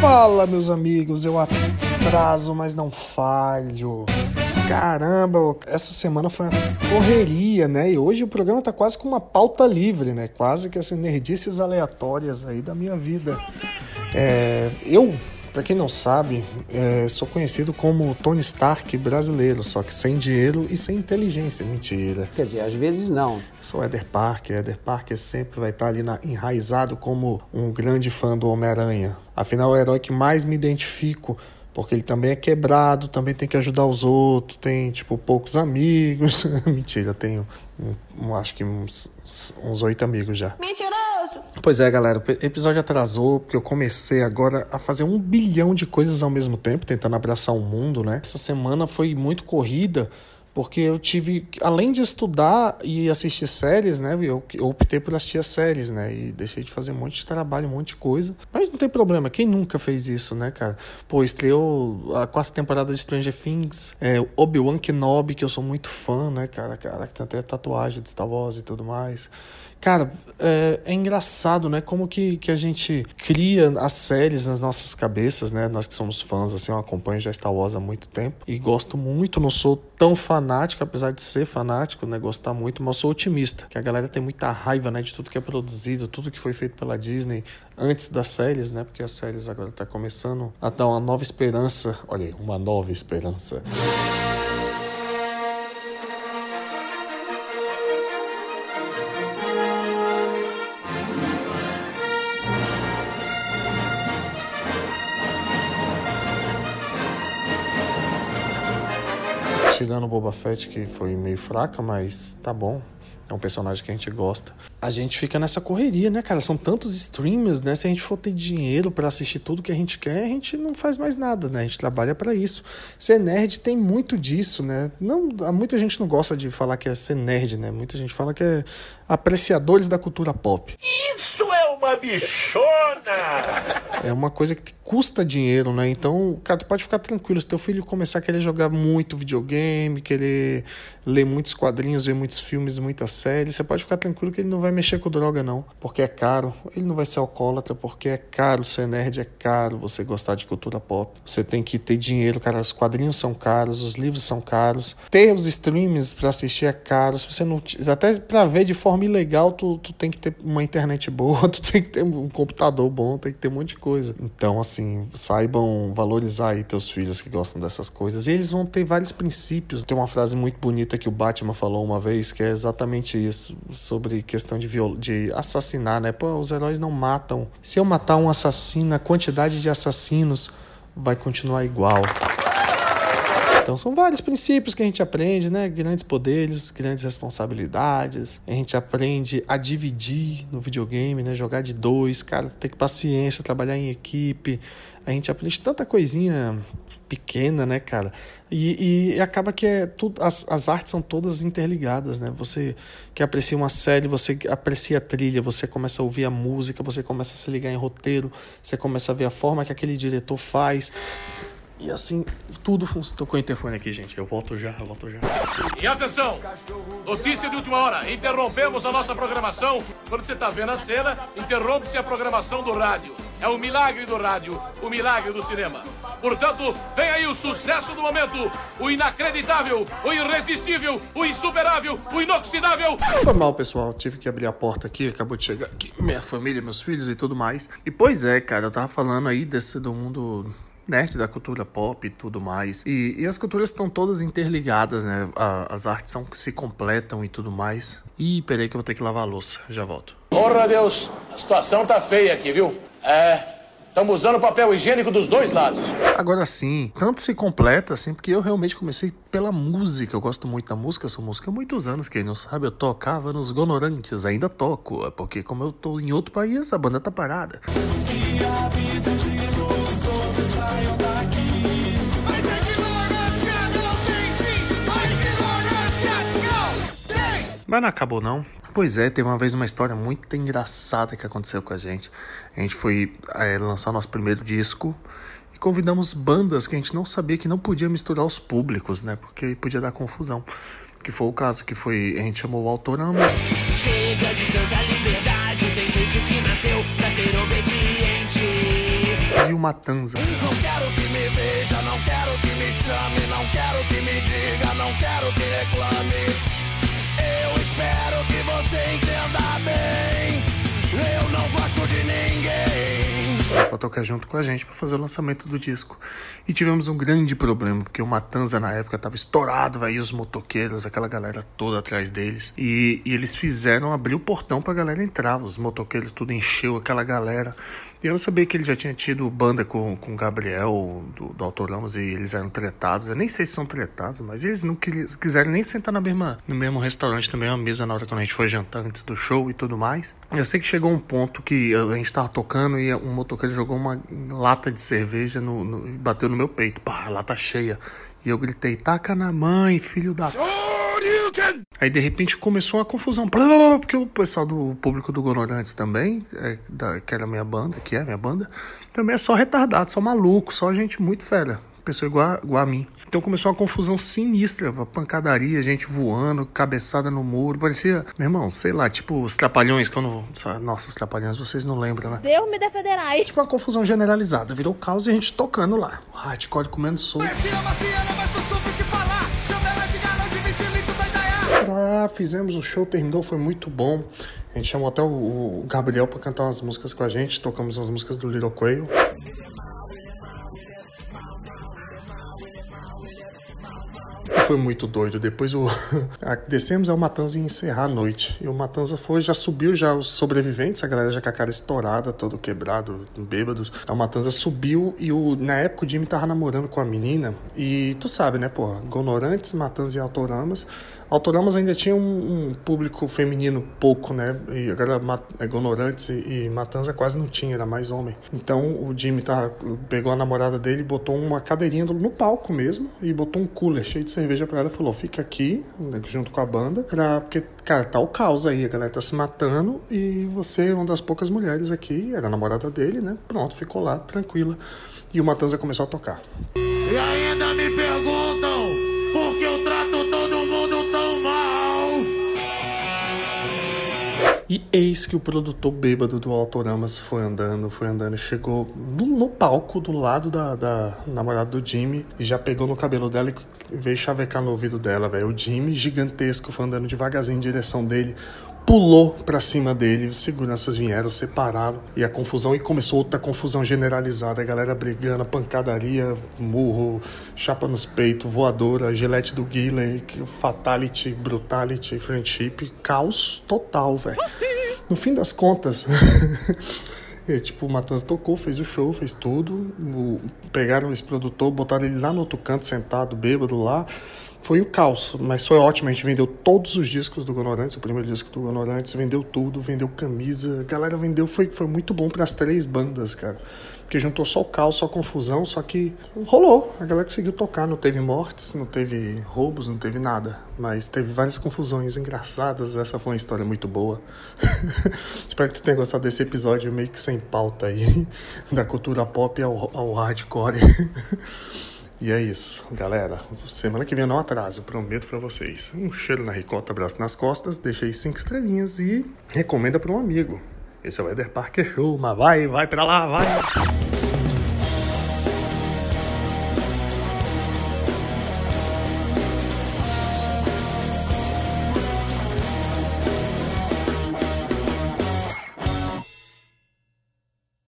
Fala, meus amigos, eu atraso, mas não falho. Caramba, essa semana foi uma correria, né? E hoje o programa tá quase com uma pauta livre, né? Quase que assim, nerdices aleatórias aí da minha vida. É, eu para quem não sabe, é, sou conhecido como Tony Stark brasileiro, só que sem dinheiro e sem inteligência. Mentira. Quer dizer, às vezes não. Sou Eder Parker. Eder Parker sempre vai estar ali na, enraizado como um grande fã do Homem-Aranha. Afinal, é o herói que mais me identifico porque ele também é quebrado, também tem que ajudar os outros, tem, tipo, poucos amigos. Mentira, tenho, um, um, acho que uns oito amigos já. Mentiroso! Pois é, galera, o episódio atrasou, porque eu comecei agora a fazer um bilhão de coisas ao mesmo tempo, tentando abraçar o mundo, né? Essa semana foi muito corrida, porque eu tive, além de estudar e assistir séries, né, eu, eu, optei por assistir as séries, né, e deixei de fazer um monte de trabalho, um monte de coisa. Mas não tem problema, quem nunca fez isso, né, cara? Pô, estreou a quarta temporada de Stranger Things, é, Obi-Wan Kenobi, que eu sou muito fã, né, cara, cara, que tem até tatuagem de Star Wars e tudo mais. Cara, é, é, engraçado, né? Como que, que a gente cria as séries nas nossas cabeças, né? Nós que somos fãs, assim, eu acompanho já Star Wars há muito tempo e gosto muito, não sou tão fanático, apesar de ser fanático, né? Gostar muito, mas sou otimista, que a galera tem muita raiva, né? De tudo que é produzido, tudo que foi feito pela Disney antes das séries, né? Porque as séries agora tá começando a dar uma nova esperança. Olha aí, uma nova esperança. Tirando o Boba Fett, que foi meio fraca, mas tá bom. É um personagem que a gente gosta. A gente fica nessa correria, né, cara? São tantos streamers, né? Se a gente for ter dinheiro para assistir tudo que a gente quer, a gente não faz mais nada, né? A gente trabalha para isso. Ser nerd tem muito disso, né? Não, muita gente não gosta de falar que é ser nerd, né? Muita gente fala que é apreciadores da cultura pop. Isso é uma bichona! É uma coisa que custa dinheiro, né? Então, cara, tu pode ficar tranquilo. Se teu filho começar a querer jogar muito videogame, querer ler muitos quadrinhos, ver muitos filmes, muitas séries, você pode ficar tranquilo que ele não vai mexer com droga, não. Porque é caro. Ele não vai ser alcoólatra porque é caro. Ser nerd é caro. Você gostar de cultura pop. Você tem que ter dinheiro, cara. Os quadrinhos são caros, os livros são caros. Ter os streams para assistir é caro. Se você não. Até para ver de forma ilegal, tu, tu tem que ter uma internet boa, tu tem que ter um computador bom, tem que ter um monte de coisa. Então, assim assim, saibam valorizar aí teus filhos que gostam dessas coisas. E eles vão ter vários princípios. Tem uma frase muito bonita que o Batman falou uma vez, que é exatamente isso, sobre questão de, viol de assassinar, né? Pô, os heróis não matam. Se eu matar um assassino, a quantidade de assassinos vai continuar igual. Então são vários princípios que a gente aprende, né? Grandes poderes, grandes responsabilidades. A gente aprende a dividir no videogame, né? Jogar de dois, cara, ter paciência, trabalhar em equipe. A gente aprende tanta coisinha pequena, né, cara? E, e acaba que é tudo, as, as artes são todas interligadas, né? Você que aprecia uma série, você aprecia a trilha, você começa a ouvir a música, você começa a se ligar em roteiro, você começa a ver a forma que aquele diretor faz. E assim, tudo funciona. Tô com o interfone aqui, gente. Eu volto já, eu volto já. E atenção! Notícia de última hora. Interrompemos a nossa programação. Quando você tá vendo a cena, interrompe-se a programação do rádio. É o milagre do rádio, o milagre do cinema. Portanto, vem aí o sucesso do momento. O inacreditável, o irresistível, o insuperável, o inoxidável. Foi mal, pessoal. Tive que abrir a porta aqui. Acabou de chegar aqui minha família, meus filhos e tudo mais. E pois é, cara, eu tava falando aí desse do mundo nerd da cultura pop e tudo mais. E, e as culturas estão todas interligadas, né? A, as artes são, se completam e tudo mais. Ih, peraí que eu vou ter que lavar a louça. Já volto. Porra, Deus, a situação tá feia aqui, viu? É. Estamos usando papel higiênico dos dois lados. Agora sim, tanto se completa assim, porque eu realmente comecei pela música. Eu gosto muito da música, sou música há muitos anos. Quem não sabe, eu tocava nos Gonorantes, ainda toco. Porque, como eu tô em outro país, a banda tá parada. Mas não acabou não. Pois é, teve uma vez uma história muito engraçada que aconteceu com a gente. A gente foi é, lançar nosso primeiro disco e convidamos bandas que a gente não sabia que não podia misturar os públicos, né? Porque podia dar confusão. Que foi o caso, que foi. A gente chamou o Autorama. Chega de tanta o Matanza. Não quero que me veja, não quero que me chame, não quero que me diga, não quero que reclame. Eu espero que você entenda bem. Eu não gosto de ninguém. Pra tocar junto com a gente para fazer o lançamento do disco. E tivemos um grande problema, porque o Matanza na época tava estourado, aí os motoqueiros, aquela galera toda atrás deles. E, e eles fizeram abrir o portão pra galera entrar. Os motoqueiros tudo encheu aquela galera. Eu não sabia que ele já tinha tido banda com, o Gabriel do, do Autoramos e eles eram tretados. Eu nem sei se são tretados, mas eles não quis, quiseram nem sentar na mesma, no mesmo restaurante, também uma mesa na hora que a gente foi jantar antes do show e tudo mais. Eu sei que chegou um ponto que a gente tava tocando e um motoqueiro jogou uma lata de cerveja no, no bateu no meu peito. Pá, lata cheia. E eu gritei, taca na mãe, filho da. Aí de repente começou uma confusão, porque o pessoal do público do Gonorantes também, é, da, que era minha banda, que é minha banda, também é só retardado, só maluco, só gente muito fera, pessoa igual, igual a mim. Então começou uma confusão sinistra, uma pancadaria, gente voando, cabeçada no muro. Parecia, meu irmão, sei lá, tipo os trapalhões, quando. Nossa, os trapalhões vocês não lembram, né? Deus me defenderai. Tipo uma confusão generalizada. Virou caos e a gente tocando lá. O hardcore comendo sopa. Fizemos o show, terminou, foi muito bom. A gente chamou até o, o Gabriel para cantar umas músicas com a gente. Tocamos as músicas do Little Quail. Foi muito doido. Depois o descemos ao Matanza e encerrar a noite. E o Matanza foi, já subiu já os sobreviventes, a galera já com a cara estourada, todo quebrado, bêbados. O Matanza subiu e o na época o Jimmy tava namorando com a menina e tu sabe, né, porra, Gonorantes, Matanza e Autoramas. Autoramas ainda tinha um, um, público feminino pouco, né? E agora Gonorantes e, e Matanza quase não tinha, era mais homem. Então o Jimmy tá, pegou a namorada dele, botou uma cadeirinha no palco mesmo e botou um cooler cheio de cerveja pra ela e falou: fica aqui, né, junto com a banda, pra, porque, cara, tá o caos aí, a galera tá se matando e você é uma das poucas mulheres aqui, era namorada dele, né? Pronto, ficou lá, tranquila. E o Matanza começou a tocar. E ainda me perguntam E eis que o produtor bêbado do Autoramas foi andando, foi andando, chegou no, no palco do lado da, da, namorada do Jimmy e já pegou no cabelo dela e veio chavecar no ouvido dela, velho. O Jimmy, gigantesco, foi andando devagarzinho em direção dele, pulou para cima dele, os seguranças vieram, separaram e a confusão e começou outra confusão generalizada, a galera brigando, pancadaria, murro, chapa nos peitos, voadora, gilete do Guilherme, fatality, brutality, friendship, caos total, velho. No fim das contas, E, tipo, o Matanza tocou, fez o show, fez tudo. O, pegaram esse produtor, botaram ele lá no outro canto, sentado, bêbado lá. Foi o caos, mas foi ótimo. A gente vendeu todos os discos do Gonorantes, o primeiro disco do Gonorantes, vendeu tudo, vendeu camisa. A galera vendeu, foi, foi muito bom para as três bandas, cara. Porque juntou só o caos, só a confusão, só que rolou. A galera conseguiu tocar, não teve mortes, não teve roubos, não teve nada. Mas teve várias confusões engraçadas. Essa foi uma história muito boa. Espero que tu tenha gostado desse episódio meio que sem pauta aí, da cultura pop ao, ao hardcore. E é isso, galera. Semana que vem não atraso, prometo para vocês. Um cheiro na ricota, abraço nas costas, deixei cinco estrelinhas e recomenda para um amigo. Esse é o Eder Parker Show, mas vai, vai pra lá, vai!